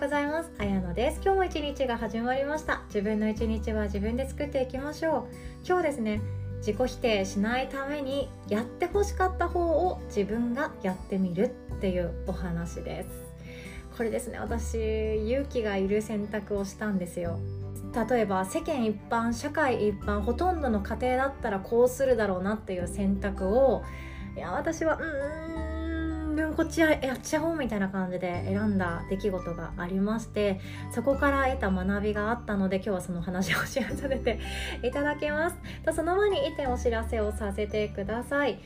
ございます。あやのです。今日も一日が始まりました。自分の一日は自分で作っていきましょう。今日ですね自己否定しないためにやってほしかった方を自分がやってみるっていうお話です。これですね私勇気がいる選択をしたんですよ。例えば世間一般社会一般ほとんどの家庭だったらこうするだろうなっていう選択をいや私はうーんでもこっちやっちゃおうみたいな感じで選んだ出来事がありましてそこから得た学びがあったので今日はその話をシェアさせていただきます。とその前に1点お知らせをさせてください。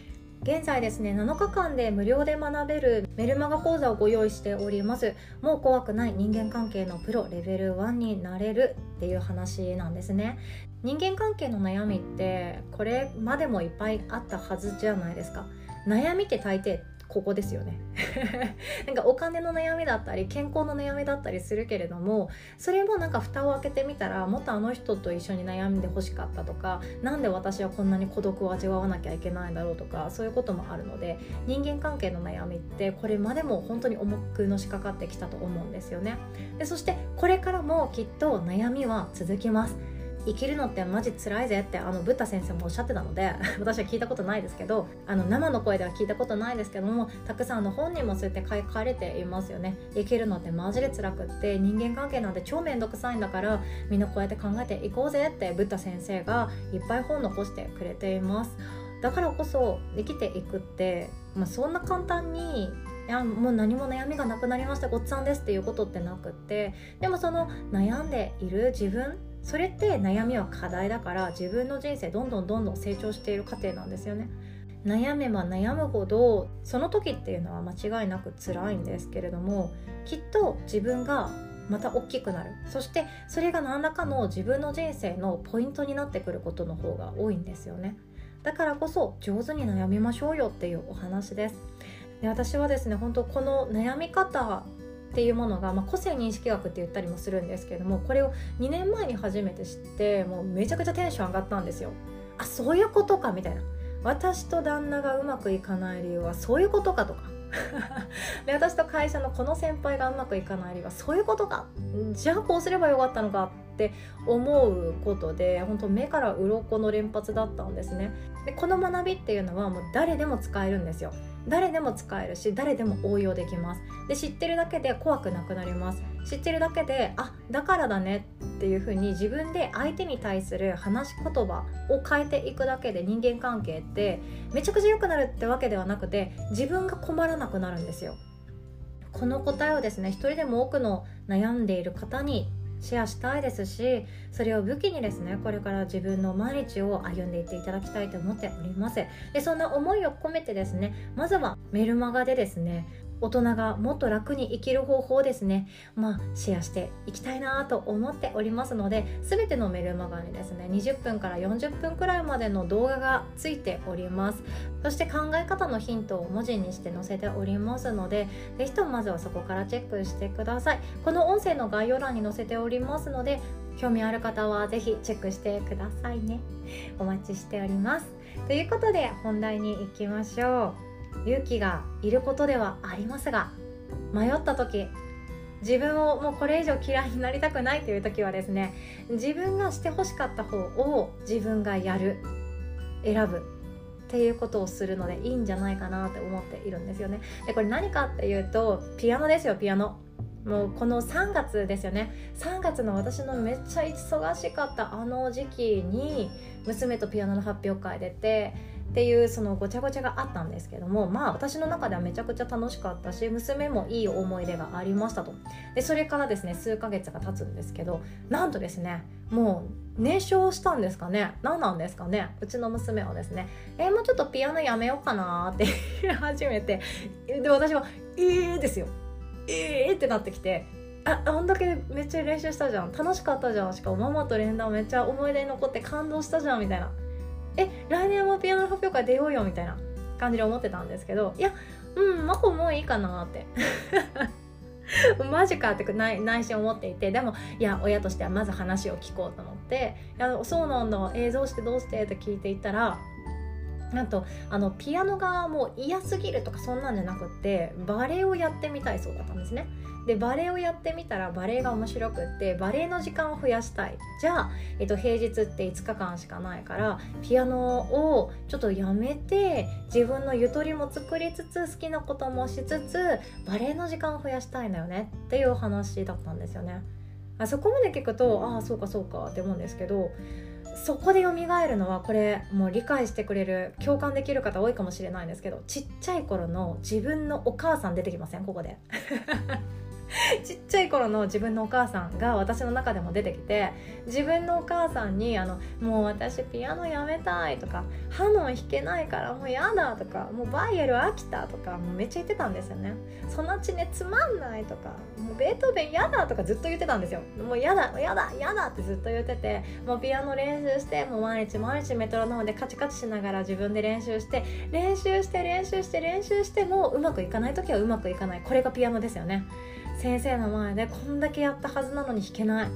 現在ですね7日間で無料で学べるメルマガ講座をご用意しております。もう怖くない人間関係のプロレベル1になれるっていう話なんですね。人間関係の悩みってこれまでもいっぱいあったはずじゃないですか。悩みって大抵ここですよね。なんかお金の悩みだったり健康の悩みだったりするけれどもそれもなんか蓋を開けてみたらもっとあの人と一緒に悩んでほしかったとか何で私はこんなに孤独を味わわなきゃいけないんだろうとかそういうこともあるので人間関係の悩みってこれまでも本当に重くのしかかってきたと思うんですよね。でそしてこれからもきっと悩みは続きます。生きるのってマジ辛いぜってあのブッダ先生もおっしゃってたので 私は聞いたことないですけどあの生の声では聞いたことないですけどもたくさんの本にもそうやって書かれていますよね。生きるのってマジで辛くって人間関係なんて超めんどくさいんだからみんなこうやって考えていこうぜってブッダ先生がいっぱい本残してくれています。だからこそ生きていくって、まあ、そんな簡単にいやもう何も悩みがなくなりましたごっつぁんですっていうことってなくってでもその悩んでいる自分それって悩みは課題だから自分の人生どんどんどんどん成長している過程なんですよね。悩めば悩むほどその時っていうのは間違いなく辛いんですけれどもきっと自分がまた大きくなる。そしてそれが何らかの自分の人生のポイントになってくることの方が多いんですよね。だからこそ上手に悩みましょうよっていうお話です。で私はですね本当この悩み方っていうものが、まあ、個性認識学って言ったりもするんですけれどもこれを2年前に初めて知ってもうめちゃくちゃテンション上がったんですよ。あそういうことかみたいな。私と旦那がうまくいかない理由はそういうことかとか。で私と会社のこの先輩がうまくいかない理由はそういうことか。じゃあこうすればよかったのか。って思うことで本当目から鱗の連発だったんですね。でこの学びっていうのはもう誰でも使えるんですよ。誰でも使えるし誰でも応用できます。で知ってるだけで怖くなくなります。知ってるだけであだからだねっていう風に自分で相手に対する話し言葉を変えていくだけで人間関係ってめちゃくちゃ良くなるってわけではなくて自分が困らなくなるんですよ。この答えをですね一人でも多くの悩んでいる方にシェアしたいですしそれを武器にですねこれから自分の毎日を歩んでいっていただきたいと思っております。でそんな思いを込めてですねまずはメルマガでですね大人がもっと楽に生きる方法ですね。まあシェアしていきたいなと思っておりますので全てのメルマガにですね20分から40分くらいまでの動画がついております。そして考え方のヒントを文字にして載せておりますので是非ともまずはそこからチェックしてください。この音声の概要欄に載せておりますので興味ある方は是非チェックしてくださいね。お待ちしております。ということで本題に行きましょう。勇気がいることではありますが迷った時自分をもうこれ以上嫌いになりたくないという時はですね自分がしてほしかった方を自分がやる選ぶっていうことをするのでいいんじゃないかなって思っているんですよね。でこれ何かっていうとピアノですよピアノ。もうこの3月ですよね。3月の私のめっちゃ忙しかったあの時期に娘とピアノの発表会出てっていうそのごちゃごちゃがあったんですけどもまあ私の中ではめちゃくちゃ楽しかったし娘もいい思い出がありましたと。でそれからですね数ヶ月が経つんですけどなんとですねもう燃焼したんですかね。何なんですかね。うちの娘はですねえー、もうちょっとピアノやめようかなって言 い始めてで私は「えー」ですよ「えー」ってなってきてああんだけめっちゃ練習したじゃん。楽しかったじゃん。しかもママと連弾めっちゃ思い出に残って感動したじゃんみたいな。え来年もピアノの発表会出ようよみたいな感じで思ってたんですけどいやうんマコもういいかなって マジかって内内心思っていてでもいや親としてはまず話を聞こうと思って「いやそうなんだ映像してどうして?」って聞いていったらなんとあのピアノがもう嫌すぎるとかそんなんじゃなくってバレエをやってみたいそうだったんですね。でバレエをやってみたらバレエが面白くってバレエの時間を増やしたい。じゃあ、えっと、平日って5日間しかないからピアノをちょっとやめて自分のゆとりも作りつつ好きなこともしつつバレエの時間を増やしたいんだよね。っていう話だったんですよね。あそこまで聞くとああそうかそうかって思うんですけどそこで蘇るのはこれもう理解してくれる共感できる方多いかもしれないんですけどちっちゃい頃の自分のお母さん出てきません？ここで。ちっちゃい頃の自分のお母さんが私の中でも出てきて自分のお母さんにあの「もう私ピアノやめたい」とか「ハノン弾けないからもうやだ」とか「もうバイエル飽きた」とかもうめっちゃ言ってたんですよね「そのうちねつまんない」とか「もうベートーベンやだ」とかずっと言ってたんですよ。もうやだやだやだってずっと言っててもうピアノ練習してもう毎日毎日メトロノームでカチカチしながら自分で練習して練習して練習して練習してもうまくいかない時はうまくいかない。これがピアノですよね。先生の前でこんだけやったはずなのに弾けない。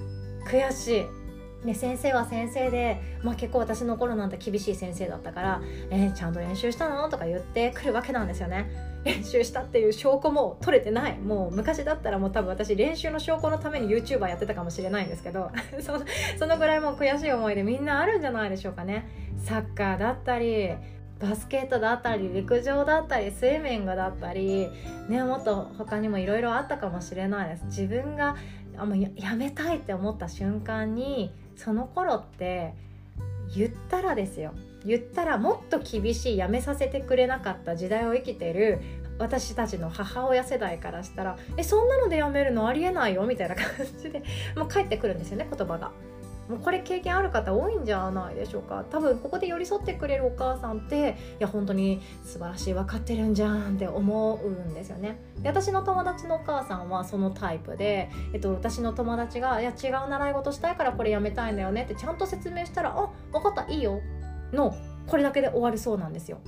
悔しい。で先生は先生で、まあ、結構私の頃なんて厳しい先生だったから「えー、ちゃんと練習したの?」とか言ってくるわけなんですよね。練習したっていう証拠も取れてない。もう昔だったらもう多分私練習の証拠のために YouTuber やってたかもしれないんですけど そのそのぐらいもう悔しい思いでみんなあるんじゃないでしょうかね。サッカーだったりバスケットだったり陸上だったりスイミングだったり、ね、もっと他にもいろいろあったかもしれないです。自分があもうややめたいって思った瞬間にその頃って言ったらですよ。言ったらもっと厳しいやめさせてくれなかった時代を生きてる私たちの母親世代からしたら「えそんなのでやめるのありえないよ」みたいな感じでもう返ってくるんですよね言葉が。もうこれ経験ある方多いんじゃないでしょうか。多分ここで寄り添ってくれるお母さんっていや本当に素晴らしい分かってるんじゃんって思うんですよね。で私の友達のお母さんはそのタイプで、えっと、私の友達が「いや違う習い事したいからこれやめたいんだよね」ってちゃんと説明したら「あ分かったいいよ」のこれだけで終わるそうなんですよ。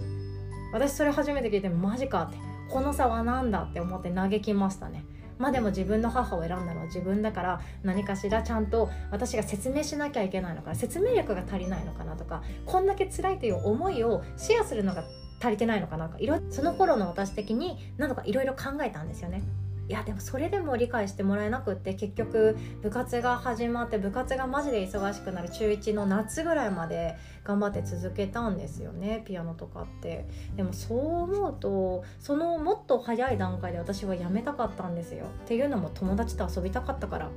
私それ初めて聞いてマジかって。この差は何だって思って嘆きましたね。まあでも自分の母を選んだのは自分だから何かしらちゃんと私が説明しなきゃいけないのかな説明力が足りないのかなとかこんだけ辛いという思いをシェアするのが足りてないのかなとかいろその頃の私的に何とかいろいろ考えたんですよね。いやでもそれでも理解してもらえなくって結局部活が始まって部活がマジで忙しくなる中1の夏ぐらいまで頑張って続けたんですよねピアノとかって。でもそう思うとそのもっと早い段階で私はやめたかったんですよ。っていうのも友達と遊びたかったから。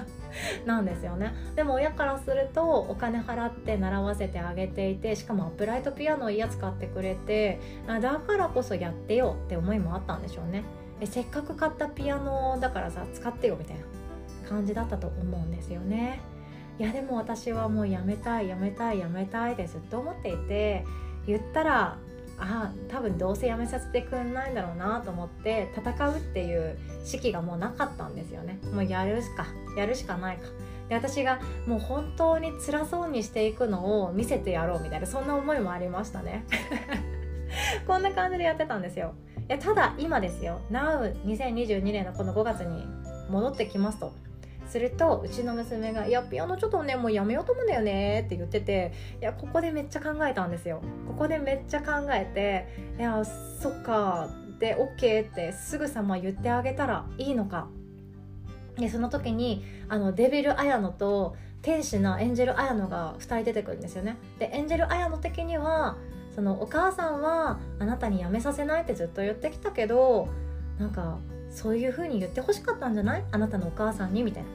なんですよね。でも親からするとお金払って習わせてあげていてしかもアップライトピアノいいやつ買ってくれてだからこそやってよって思いもあったんでしょうね。えせっかく買ったピアノだからさ使ってよみたいな感じだったと思うんですよね。いやでも私はもうやめたいやめたいやめたいってずっと思っていて言ったらああ多分どうせやめさせてくんないんだろうなと思って戦うっていう士気がもうなかったんですよね。もうやるしかやるしかないか。で私がもう本当に辛そうにしていくのを見せてやろうみたいなそんな思いもありましたね。こんな感じでやってたんですよ。やただ今ですよ。Now2022 年のこの5月に戻ってきますと。するとうちの娘が「いやピアノちょっとねもうやめようと思うんだよね」って言ってていやここでめっちゃ考えたんですよ。ここでめっちゃ考えて「いやそっか」で OK ってすぐさま言ってあげたらいいのか。でその時にあのデビル綾乃と天使なエンジェル綾乃が2人出てくるんですよね。でエンジェル綾乃的にはそのお母さんはあなたに辞めさせないってずっと言ってきたけどなんかそういう風に言ってほしかったんじゃない？あなたのお母さんにみたいな。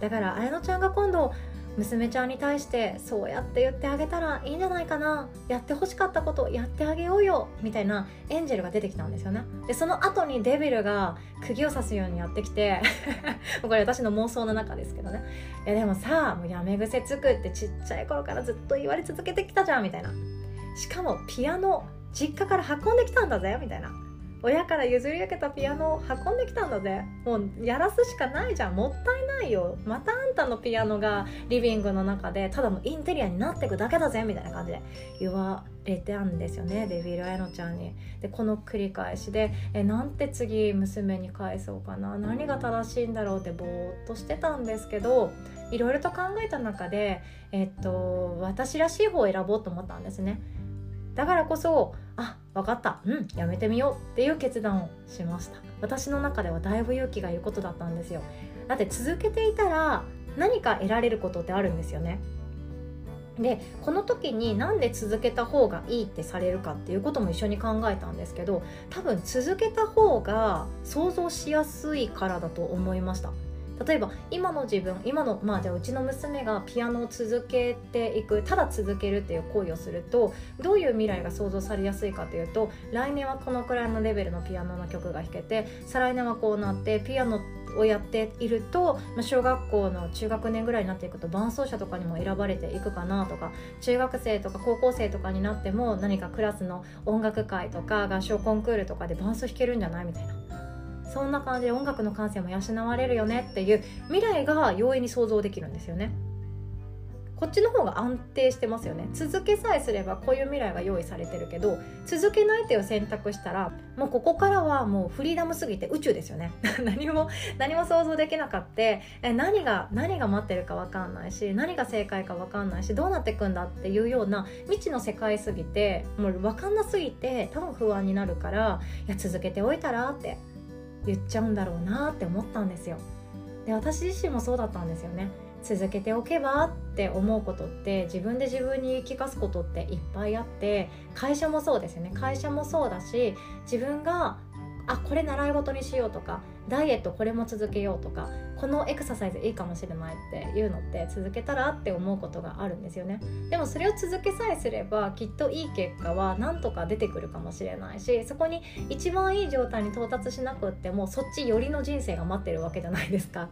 だから綾乃ちゃんが今度娘ちゃんに対してそうやって言ってあげたらいいんじゃないかな。やってほしかったことやってあげようよみたいなエンジェルが出てきたんですよね。でその後にデビルが釘を刺すようにやってきて これ私の妄想の中ですけどね。いやでもさもうやめ癖つくってちっちゃい頃からずっと言われ続けてきたじゃんみたいな。しかもピアノ実家から運んできたんだぜみたいな。親から譲り受けたピアノを運んできたんだぜ。もうやらすしかないじゃん。もったいないよ。またあんたのピアノがリビングの中でただのインテリアになっていくだけだぜみたいな感じで。言われてたんですよね。デビル・アヤノちゃんに。でこの繰り返しでえなんて次娘に返そうかな。何が正しいんだろうってぼーっとしてたんですけどいろいろと考えた中でえっと私らしい方を選ぼうと思ったんですね。だからこそあ分かったうんやめてみようっていう決断をしました。私の中ではだいぶ勇気がいることだったんですよ。だって続けていたら何か得られることってあるんですよね。でこの時になんで続けた方がいいってされるかっていうことも一緒に考えたんですけど多分続けた方が想像しやすいからだと思いました。例えば今の自分今のまあじゃあうちの娘がピアノを続けていくただ続けるっていう行為をするとどういう未来が想像されやすいかというと来年はこのくらいのレベルのピアノの曲が弾けて再来年はこうなってピアノをやっていると小学校の中学年ぐらいになっていくと伴奏者とかにも選ばれていくかなとか中学生とか高校生とかになっても何かクラスの音楽会とか合唱コンクールとかで伴奏弾けるんじゃないみたいな。そんな感じで音楽の感性も養われるよねっていう未来が容易に想像できるんですよね。こっちの方が安定してますよね続けさえすればこういう未来が用意されてるけど続けないっていう選択したらもうここからはもうフリーダムすぎて宇宙ですよね 何も何も想像できなかって何が何が待ってるか分かんないし何が正解か分かんないしどうなってくんだっていうような未知の世界すぎてもう分かんなすぎて多分不安になるからいや続けておいたらって言っちゃうんだろうなって思ったんですよ。で私自身もそうだったんですよね。続けておけばって思うことって自分で自分に言い聞かすことっていっぱいあって会社もそうですよね。会社もそうだし自分があこれ習い事にしようとかダイエットこれも続けようとかこのエクササイズいいかもしれないっていうのって続けたらって思うことがあるんですよね。でもそれを続けさえすればきっといい結果はなんとか出てくるかもしれないしそこに一番いい状態に到達しなくってもそっち寄りの人生が待ってるわけじゃないですか。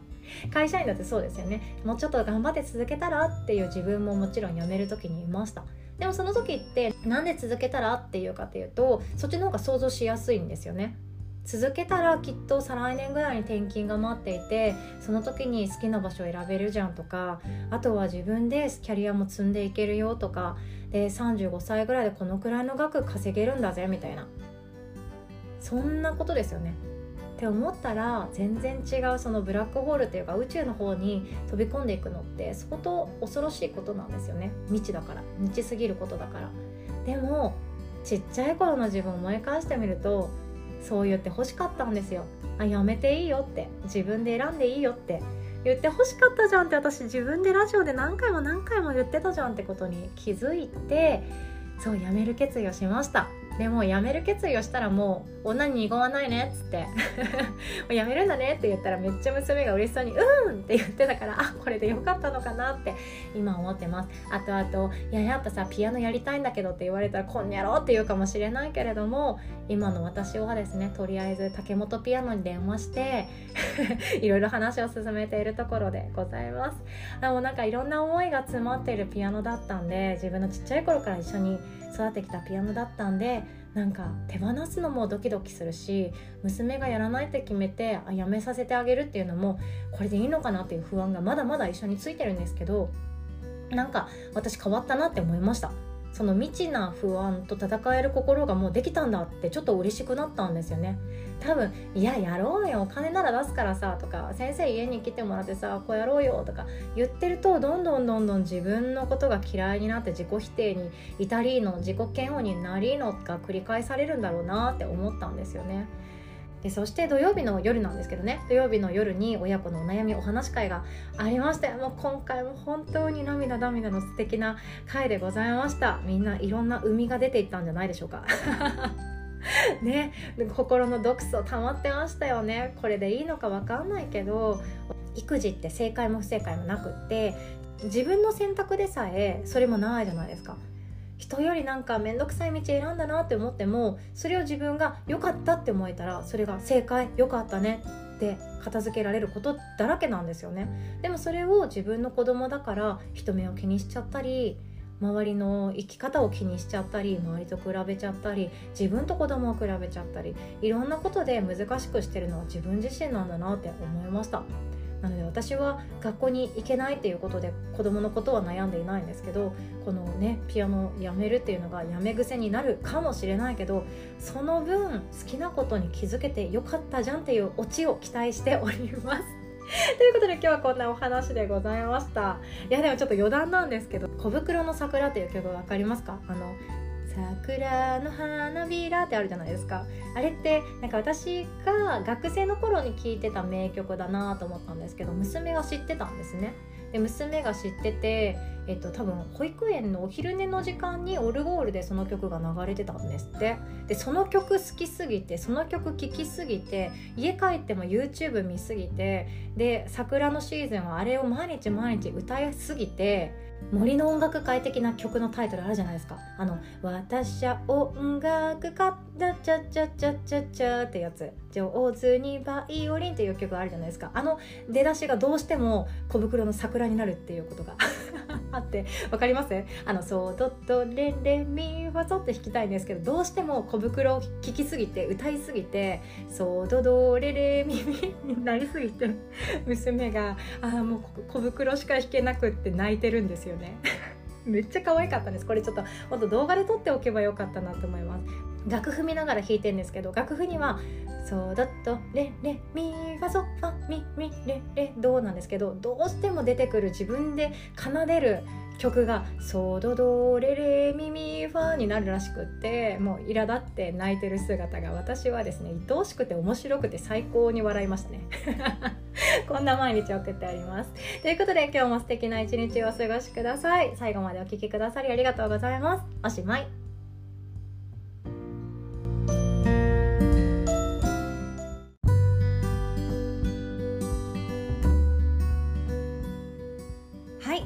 会社員だってそうですよね。もうちょっと頑張って続けたらっていう自分ももちろん辞める時にいました。でもその時ってなんで続けたらっていうかっていうとそっちの方が想像しやすいんですよね。続けたらきっと再来年ぐらいに転勤が待っていてその時に好きな場所を選べるじゃんとかあとは自分でキャリアも積んでいけるよとかで35歳ぐらいでこのくらいの額稼げるんだぜみたいな。そんなことですよね。って思ったら全然違うそのブラックホールっていうか宇宙の方に飛び込んでいくのって相当恐ろしいことなんですよね。未知だから。未知すぎることだから。でもちっちゃい頃の自分を思い返してみるとそう言って欲しかったんですよ。あやめていいよって。自分で選んでいいよって。言って欲しかったじゃんって私自分でラジオで何回も何回も言ってたじゃんってことに気づいてそうやめる決意をしました。でも辞める決意をしたらもう女に濁わないねっつって 辞めるんだねって言ったらめっちゃ娘が嬉しそうに「うん!」って言ってたからあこれでよかったのかなって今思ってますあとあと「いややっぱさピアノやりたいんだけど」って言われたら「こんにゃろ」って言うかもしれないけれども今の私はですねとりあえず竹本ピアノに電話して いろいろ話を進めているところでございますでもなんかいろんな思いが詰まっているピアノだったんで自分のちっちゃい頃から一緒に育ってきたピアノだったんでなんか手放すのもドキドキするし娘がやらないって決めてあやめさせてあげるっていうのもこれでいいのかなっていう不安がまだまだ一緒についてるんですけどなんか私変わったなって思いました。その未知な不安と戦える心がもうできたんだってちょっと嬉しくなったんですよね多分「いややろうよお金なら出すからさ」とか「先生家に来てもらってさこうやろうよ」とか言ってるとどんどんどんどん自分のことが嫌いになって自己否定に至りの自己嫌悪になりのが繰り返されるんだろうなって思ったんですよね。でそして土曜日の夜なんですけどね。土曜日の夜に親子のお悩みお話会がありましてもう今回も本当に涙涙の素敵な回でございました。みんないろんな海が出ていったんじゃないでしょうか。ね。心の毒素溜まってましたよね。これでいいのか分かんないけど育児って正解も不正解もなくって自分の選択でさえそれもないじゃないですか。人よりなんか面倒くさい道選んだなって思ってもそれを自分が良かったって思えたらそれが正解良かったねって片付けられることだらけなんですよね。でもそれを自分の子供だから人目を気にしちゃったり周りの生き方を気にしちゃったり周りと比べちゃったり自分と子供を比べちゃったりいろんなことで難しくしてるのは自分自身なんだなって思いました。なので私は学校に行けないっていうことで子供のことは悩んでいないんですけどこのねピアノをやめるっていうのがやめ癖になるかもしれないけどその分好きなことに気づけてよかったじゃんっていうオチを期待しております。ということで今日はこんなお話でございました。いやでもちょっと余談なんですけど「小袋の桜」っていう曲分かりますか？あの桜の花びらってあるじゃないですか。あれってなんか私が学生の頃に聴いてた名曲だなと思ったんですけど娘が知ってたんですね。で娘が知ってて、えっと、多分保育園のお昼寝の時間にオルゴールでその曲が流れてたんですって。でその曲好きすぎてその曲聴きすぎて家帰っても YouTube 見すぎてで桜のシーズンはあれを毎日毎日歌いすぎて森の音楽界的な曲のタイトルあるじゃないですか。あの「私は音楽家チャチャチャチャチャチャ」ってやつ「上手にバイオリン」っていう曲あるじゃないですか。あの出だしがどうしても小袋の桜になるっていうことが あってわかります？あの「ソドドレレミファソ」って弾きたいんですけどどうしても小袋を聴きすぎて歌いすぎて「ソドドレレミミ」になりすぎて 娘が「ああもう小袋しか弾けなくって泣いてるんですよね。めっちゃ可愛かったです。これちょっともっと動画で撮っておけばよかったなと思います。楽譜見ながら弾いてるんですけど楽譜には「ソドドレレミファソファミミレレド」なんですけどどうしても出てくる自分で奏でる曲が「ソドドレレミミファ」になるらしくってもう苛立って泣いてる姿が私はですね愛おしくて面白くて最高に笑いましたね こんな毎日送っております。ということで今日も素敵な一日をお過ごしください。最後までお聴きくださりありがとうございます。おしまい。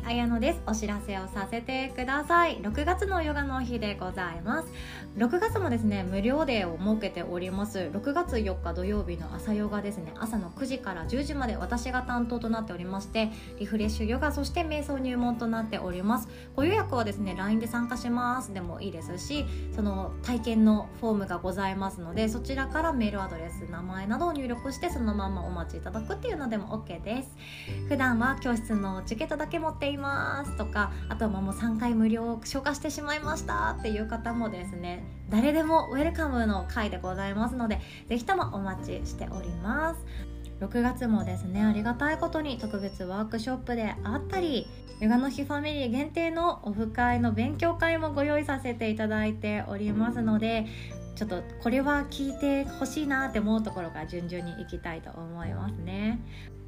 綾乃です。お知らせをさせてください。6月のヨガの日でございます。6月もですね無料デーを設けております。6月4日土曜日の朝ヨガですね。朝の9時から10時まで私が担当となっておりましてリフレッシュヨガそして瞑想入門となっております。ご予約はですね LINE で参加します。でもいいですしその体験のフォームがございますのでそちらからメールアドレス名前などを入力してそのままお待ちいただくっていうのでも OK です。普段は教室のチケットだけ持っていますとかあとはもう3回無料消化してしまいましたっていう方もですね誰でもウェルカムの回でございますので是非ともお待ちしております。6月もですねありがたいことに特別ワークショップであったりヨガの日ファミリー限定のオフ会の勉強会もご用意させていただいておりますのでちょっとこれは聞いてほしいなって思うところから順々にいきたいと思いますね。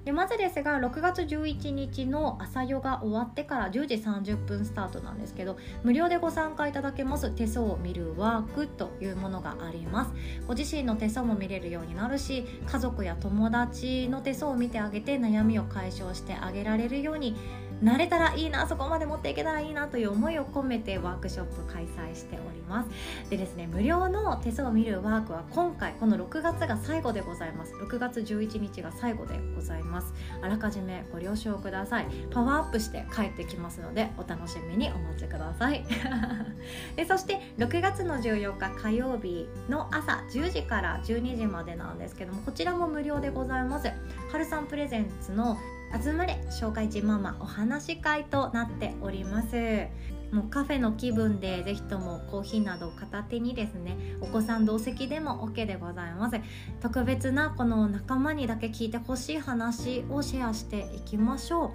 でまずですが6月11日の朝ヨガ終わってから10時30分スタートなんですけど無料でご参加いただけます。手相を見るワークというものがあります。ご自身の手相も見れるようになるし家族や友達の手相を見てあげて悩みを解消してあげられるようになれたらいいなそこまで持っていけたらいいなという思いを込めてワークショップ開催しております。でですね無料の手相を見るワークは今回この6月が最後でございます。6月11日が最後でございます。あらかじめご了承ください。パワーアップして帰ってきますのでお楽しみにお待ちください。でそして6月の14日火曜日の朝10時から12時までなんですけどもこちらも無料でございます。春さんプレゼンツの集まれ紹介人ママお話会となっております。もうカフェの気分でぜひともコーヒーなどを片手にですねお子さん同席でも OK でございます。特別なこの仲間にだけ聞いてほしい話をシェアしていきましょう。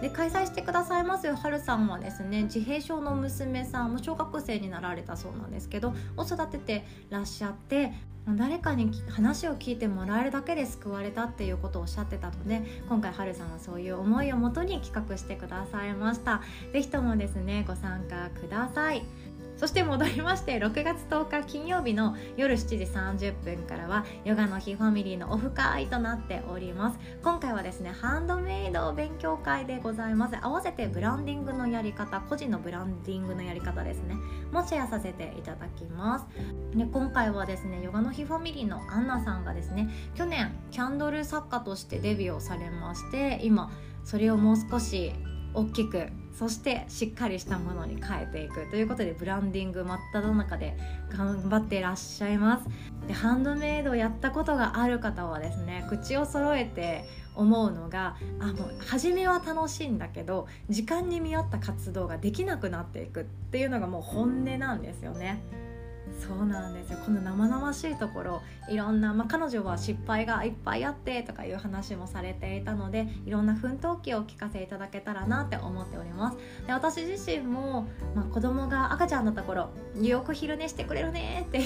で開催してくださいますはるさんはですね自閉症の娘さんも小学生になられたそうなんですけどを育ててらっしゃって誰かに話を聞いてもらえるだけで救われたっていうことをおっしゃってたので今回はるさんはそういう思いをもとに企画してくださいました。是非ともですねご参加ください。そして戻りまして6月10日金曜日の夜7時30分からはヨガの日ファミリーのオフ会となっております。今回はですねハンドメイド勉強会でございます。合わせてブランディングのやり方個人のブランディングのやり方ですね。もシェアさせていただきます。で今回はですねヨガの日ファミリーのアンナさんがですね去年キャンドル作家としてデビューをされまして今それをもう少し大きくそしてしっかりしたものに変えていく。ということでブランディング真っ只中で頑張ってらっしゃいます。でハンドメイドをやったことがある方はですね口を揃えて思うのがあもう初めは楽しいんだけど時間に見合った活動ができなくなっていくっていうのがもう本音なんですよね。そうなんですよ。この生々しいところいろんな、まあ、彼女は失敗がいっぱいあってとかいう話もされていたのでいろんな奮闘記を聞かせいただけたらなって思っております。で私自身も、まあ、子供が赤ちゃんだった頃よく昼寝してくれるねって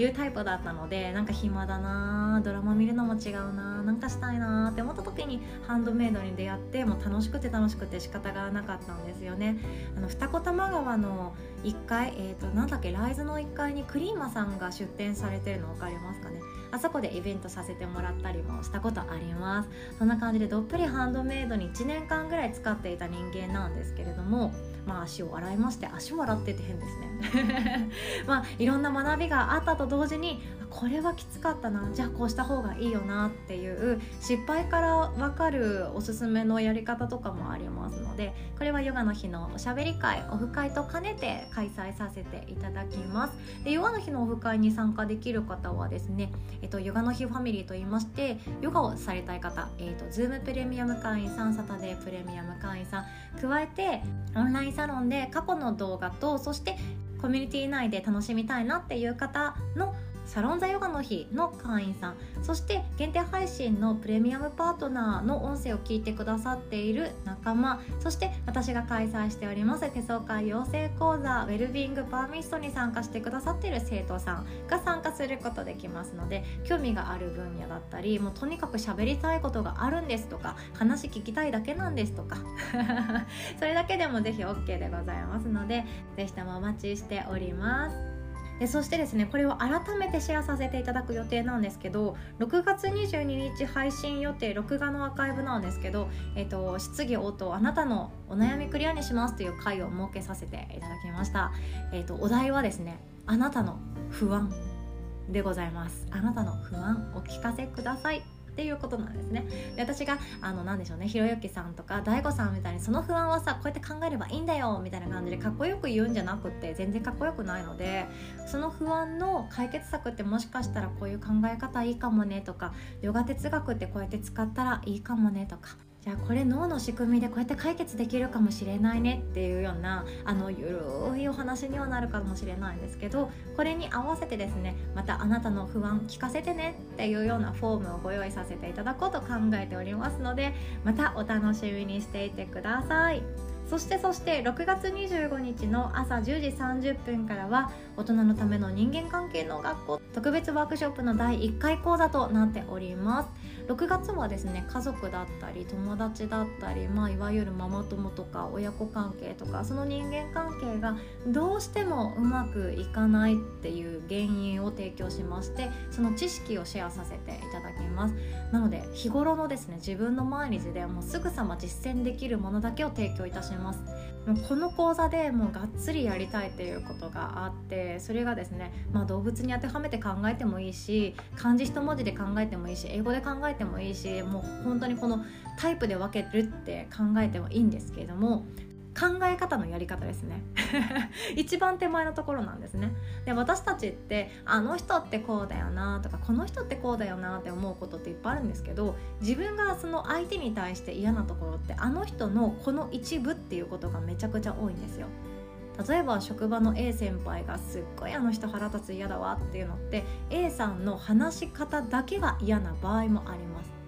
いうタイプだったのでなんか暇だなドラマ見るのも違うななんかしたいなって思った時にハンドメイドに出会ってもう楽しくて楽しくて仕方がなかったんですよね。あの二子玉川の1階、えーと、なんだっけライズの1階にクリーマさんが出店されてるの分かりますかね？あそこでイベントさせてもらったりもしたことあります。そんな感じでどっぷりハンドメイドに1年間ぐらい使っていた人間なんですけれどもまあ足を洗いまして足を洗ってて変ですね。まあいろんな学びがあったと同時にこれはきつかったな。じゃあこうした方がいいよなっていう失敗から分かるおすすめのやり方とかもありますのでこれはヨガの日のおしゃべり会オフ会と兼ねて開催させていただきます。でヨガの日のオフ会に参加できる方はですね、えっと、ヨガの日ファミリーと言いましてヨガをされたい方、えっと、ズームプレミアム会員さんサタデープレミアム会員さん加えてオンラインサロンで過去の動画とそしてコミュニティ内で楽しみたいなっていう方のサロンザヨガの日の会員さんそして限定配信のプレミアムパートナーの音声を聞いてくださっている仲間そして私が開催しております手相会養成講座ウェルビングパーミストに参加してくださっている生徒さんが参加することできますので興味がある分野だったりもうとにかく喋りたいことがあるんですとか話聞きたいだけなんですとかそれだけでもぜひ OK でございますので是非ともお待ちしておりますでそしてですねこれを改めてシェアさせていただく予定なんですけど6月22日配信予定録画のアーカイブなんですけど、えーと、質疑応答あなたのお悩みクリアにしますという回を設けさせていただきました、えーとお題はですねあなたの不安でございます。あなたの不安お聞かせください。っていうことなんですね。で私があの何でしょうねひろゆきさんとか大悟さんみたいにその不安はさこうやって考えればいいんだよみたいな感じでかっこよく言うんじゃなくって全然かっこよくないのでその不安の解決策ってもしかしたらこういう考え方いいかもねとかヨガ哲学ってこうやって使ったらいいかもねとかじゃあこれ脳の仕組みでこうやって解決できるかもしれないねっていうようなあのゆるいお話にはなるかもしれないんですけどこれに合わせてですねまたあなたの不安聞かせてねっていうようなフォームをご用意させていただこうと考えておりますのでまたお楽しみにしていてください。そしてそして6月25日の朝10時30分からは大人のための人間関係の学校特別ワークショップの第1回講座となっております。6月はですね家族だったり友達だったり、まあ、いわゆるママ友とか親子関係とかその人間関係がどうしてもうまくいかないっていう原因を提供しましてその知識をシェアさせていただきます。なので日頃のですね自分の毎日でもうすぐさま実践できるものだけを提供いたします。もうこの講座でもうがっつりやりたいっていうことがあってそれがですね、まあ、動物に当てはめて考えてもいいし漢字一文字で考えてもいいし英語で考えてもいいしもう本当にこのタイプで分けるって考えてもいいんですけれども考え方のやり方ですね。一番手前のところなんですね。で私たちってあの人ってこうだよなとかこの人ってこうだよなって思うことっていっぱいあるんですけど自分がその相手に対して嫌なところってあの人のこの一部っていうことがめちゃくちゃ多いんですよ。例えば職場の A 先輩がすっごいあの人腹立つ嫌だわっていうのって A さんの話し方だけが嫌な場合もあります。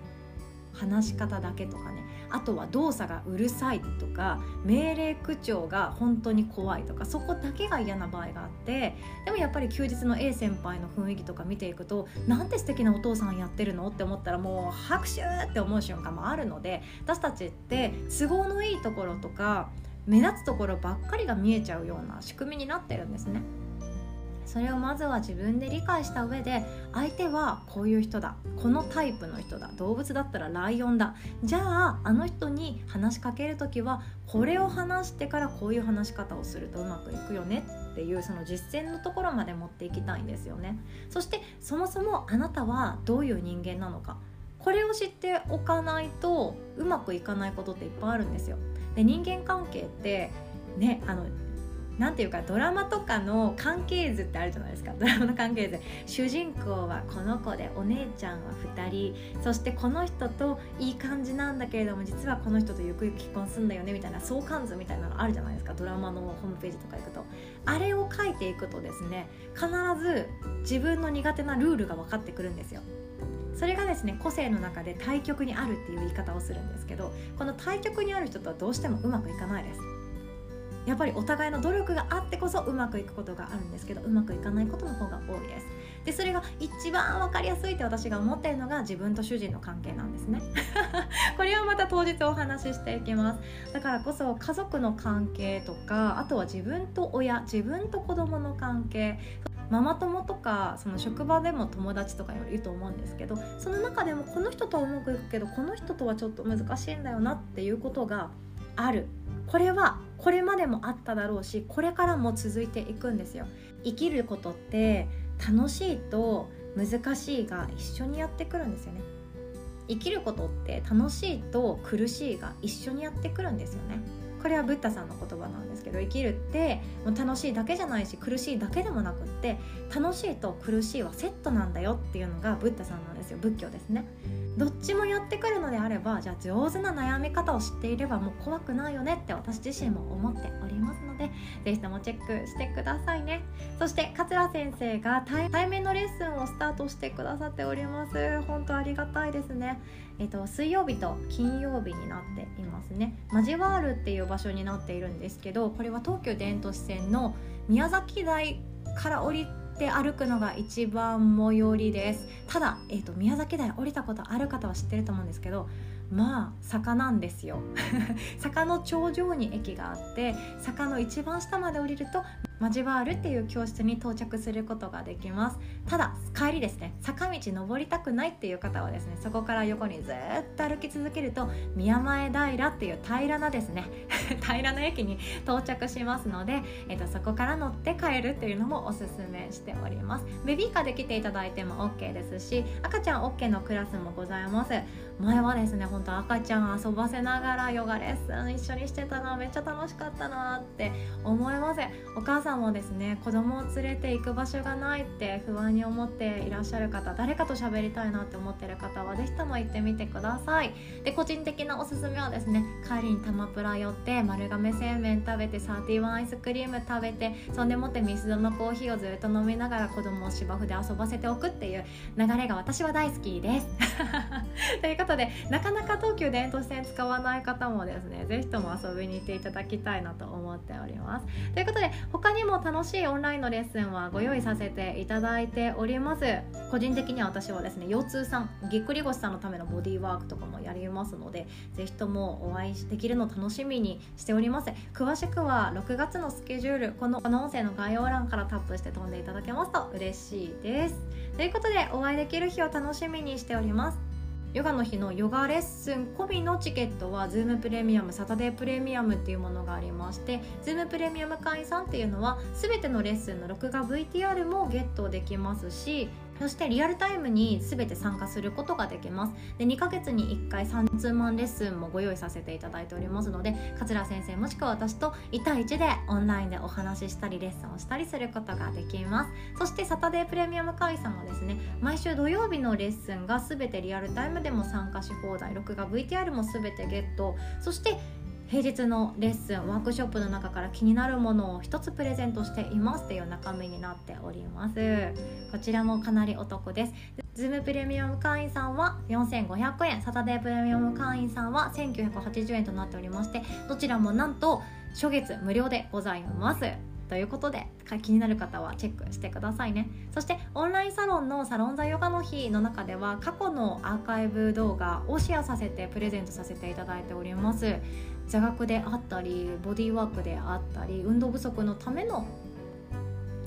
話し方だけとかねあとは動作がうるさいとか命令口調が本当に怖いとかそこだけが嫌な場合があってでもやっぱり休日の A 先輩の雰囲気とか見ていくとなんて素敵なお父さんやってるのって思ったらもう拍手って思う瞬間もあるので私たちって都合のいいところとか目立つところばっかりが見えちゃうような仕組みになってるんですね。それをまずは自分で理解した上で相手はこういう人だ。このタイプの人だ。動物だったらライオンだ。じゃああの人に話しかける時はこれを話してからこういう話し方をするとうまくいくよねっていうその実践のところまで持っていきたいんですよね。そしてそもそもあなたはどういう人間なのか。これを知っておかないとうまくいかないことっていっぱいあるんですよ。で人間関係ってねあのなんていうかドラマとかの関係図ってあるじゃないですか。ドラマの関係図。主人公はこの子でお姉ちゃんは2人。そしてこの人といい感じなんだけれども実はこの人とゆくゆく結婚すんだよねみたいな。相関図みたいなのあるじゃないですか。ドラマのホームページとか行くと。あれを書いていくとですね必ず自分の苦手なルールが分かってくるんですよ。それがですね個性の中で対極にあるっていう言い方をするんですけどこの対極にある人とはどうしてもうまくいかないです。やっぱりお互いの努力があってこそうまくいくことがあるんですけどうまくいかないことの方が多いです。でそれが一番分かりやすいって私が思っているのが自分と主人の関係なんですね。これはまた当日お話ししていきます。だからこそ家族の関係とかあとは自分と親自分と子供の関係ママ友とかその職場でも友達とかいると思うんですけどその中でもこの人とはうまくいくけどこの人とはちょっと難しいんだよなっていうことがある。これはこれまでもあっただろうしこれからも続いていくんですよ。生きることって楽しいと難しいが一緒にやってくるんですよね。生きることって楽しいと苦しいが一緒にやってくるんですよね。これはブッダさんの言葉なんですけど生きるってもう楽しいだけじゃないし苦しいだけでもなくって楽しいと苦しいはセットなんだよっていうのがブッダさんなんですよ。仏教ですね。どっちもやってくるのであればじゃあ上手な悩み方を知っていればもう怖くないよねって私自身も思っておりますので是非ともチェックしてくださいね。そして桂先生が対面のレッスンをスタートしてくださっております。本当ありがたいですね。えっと、水曜日と金曜日になっていますね。マジワールっていう場所になっているんですけどこれは東急電都市線の宮崎台から降りて歩くのが一番最寄りです。ただ、えっと、宮崎台降りたことある方は知ってると思うんですけどまあ坂なんですよ。坂の頂上に駅があって坂の一番下まで降りるとマジバールっていう教室に到着することができます。ただ帰りですね。坂道登りたくないっていう方はですねそこから横にずっと歩き続けると宮前平っていう平らなですね 平らな駅に到着しますので、えっと、そこから乗って帰るっていうのもおすすめしております。ベビーカーで来ていただいても OK ですし赤ちゃん OK のクラスもございます。前はですね本当赤ちゃん遊ばせながらヨガレッスン一緒にしてたなめっちゃ楽しかったなって思います。お母さんもですね子供を連れて行く場所がないって不安に思っていらっしゃる方誰かと喋りたいなって思ってる方は是非とも行ってみてください。で個人的なおすすめはですね帰りに玉プラ寄って丸亀製麺食べてサーティワンアイスクリーム食べてそんでもってミスドのコーヒーをずっと飲みながら子供を芝生で遊ばせておくっていう流れが私は大好きです。ということでなかなか東急電都市線使わない方もですね是非とも遊びに行っていただきたいなと思っております。ということで他にも楽しいオンラインのレッスンはご用意させていただいております。個人的には私はですね腰痛さんぎっくり腰さんのためのボディーワークとかもやりますので是非ともお会いできるの楽しみにしております。詳しくは6月のスケジュールこのこの音声の概要欄からタップして飛んでいただけますと嬉しいです。ということでお会いできる日を楽しみにしております。ヨガの日のヨガレッスン込みのチケットは Zoom プレミアムサタデープレミアムっていうものがありまして Zoom プレミアム会員さんっていうのは全てのレッスンの録画 VTR もゲットできますしそしてリアルタイムに全て参加することができます。で2ヶ月に1回3通マンレッスンもご用意させていただいておりますので桂先生もしくは私と1対1でオンラインでお話ししたりレッスンをしたりすることができます。そしてサタデープレミアム会員さんはですね。毎週土曜日のレッスンが全てリアルタイムでも参加し放題録画 VTR も全てゲット。そして平日のレッスンワークショップの中から気になるものを一つプレゼントしていますという中身になっております。こちらもかなりお得です。ズームプレミアム会員さんは4500円。サタデープレミアム会員さんは1980円となっておりましてどちらもなんと初月無料でございます。ということで気になる方はチェックしてくださいね。そしてオンラインサロンのサロン座ヨガの日の中では過去のアーカイブ動画をシェアさせてプレゼントさせていただいております。座学であったりボディーワークであったり運動不足のための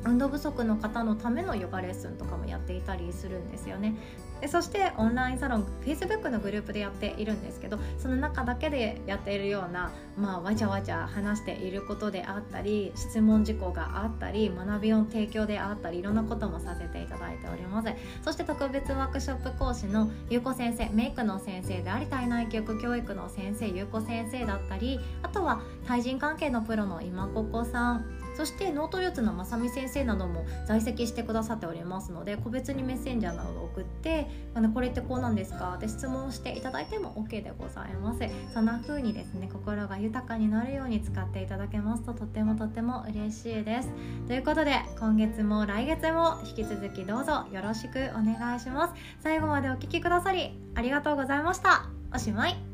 運動不足の方のためのヨガレッスンとかもやっていたりするんですよね。でそしてオンラインサロン Facebook のグループでやっているんですけどその中だけでやっているような、まあ、わちゃわちゃ話していることであったり質問事項があったり学びの提供であったりいろんなこともさせていただいております。そして特別ワークショップ講師のゆうこ先生メイクの先生であり胎内記憶教育の先生ゆうこ先生だったりあとは対人関係のプロの今ここさんそしてノート術のまさみ先生なども在籍してくださっておりますので個別にメッセンジャーなどを送ってあのこれってこうなんですか？って質問していただいても OK でございます。そんな風にですね心が豊かになるように使っていただけますととってもとっても嬉しいです。ということで今月も来月も引き続きどうぞよろしくお願いします最後までお聴きくださりありがとうございましたおしまい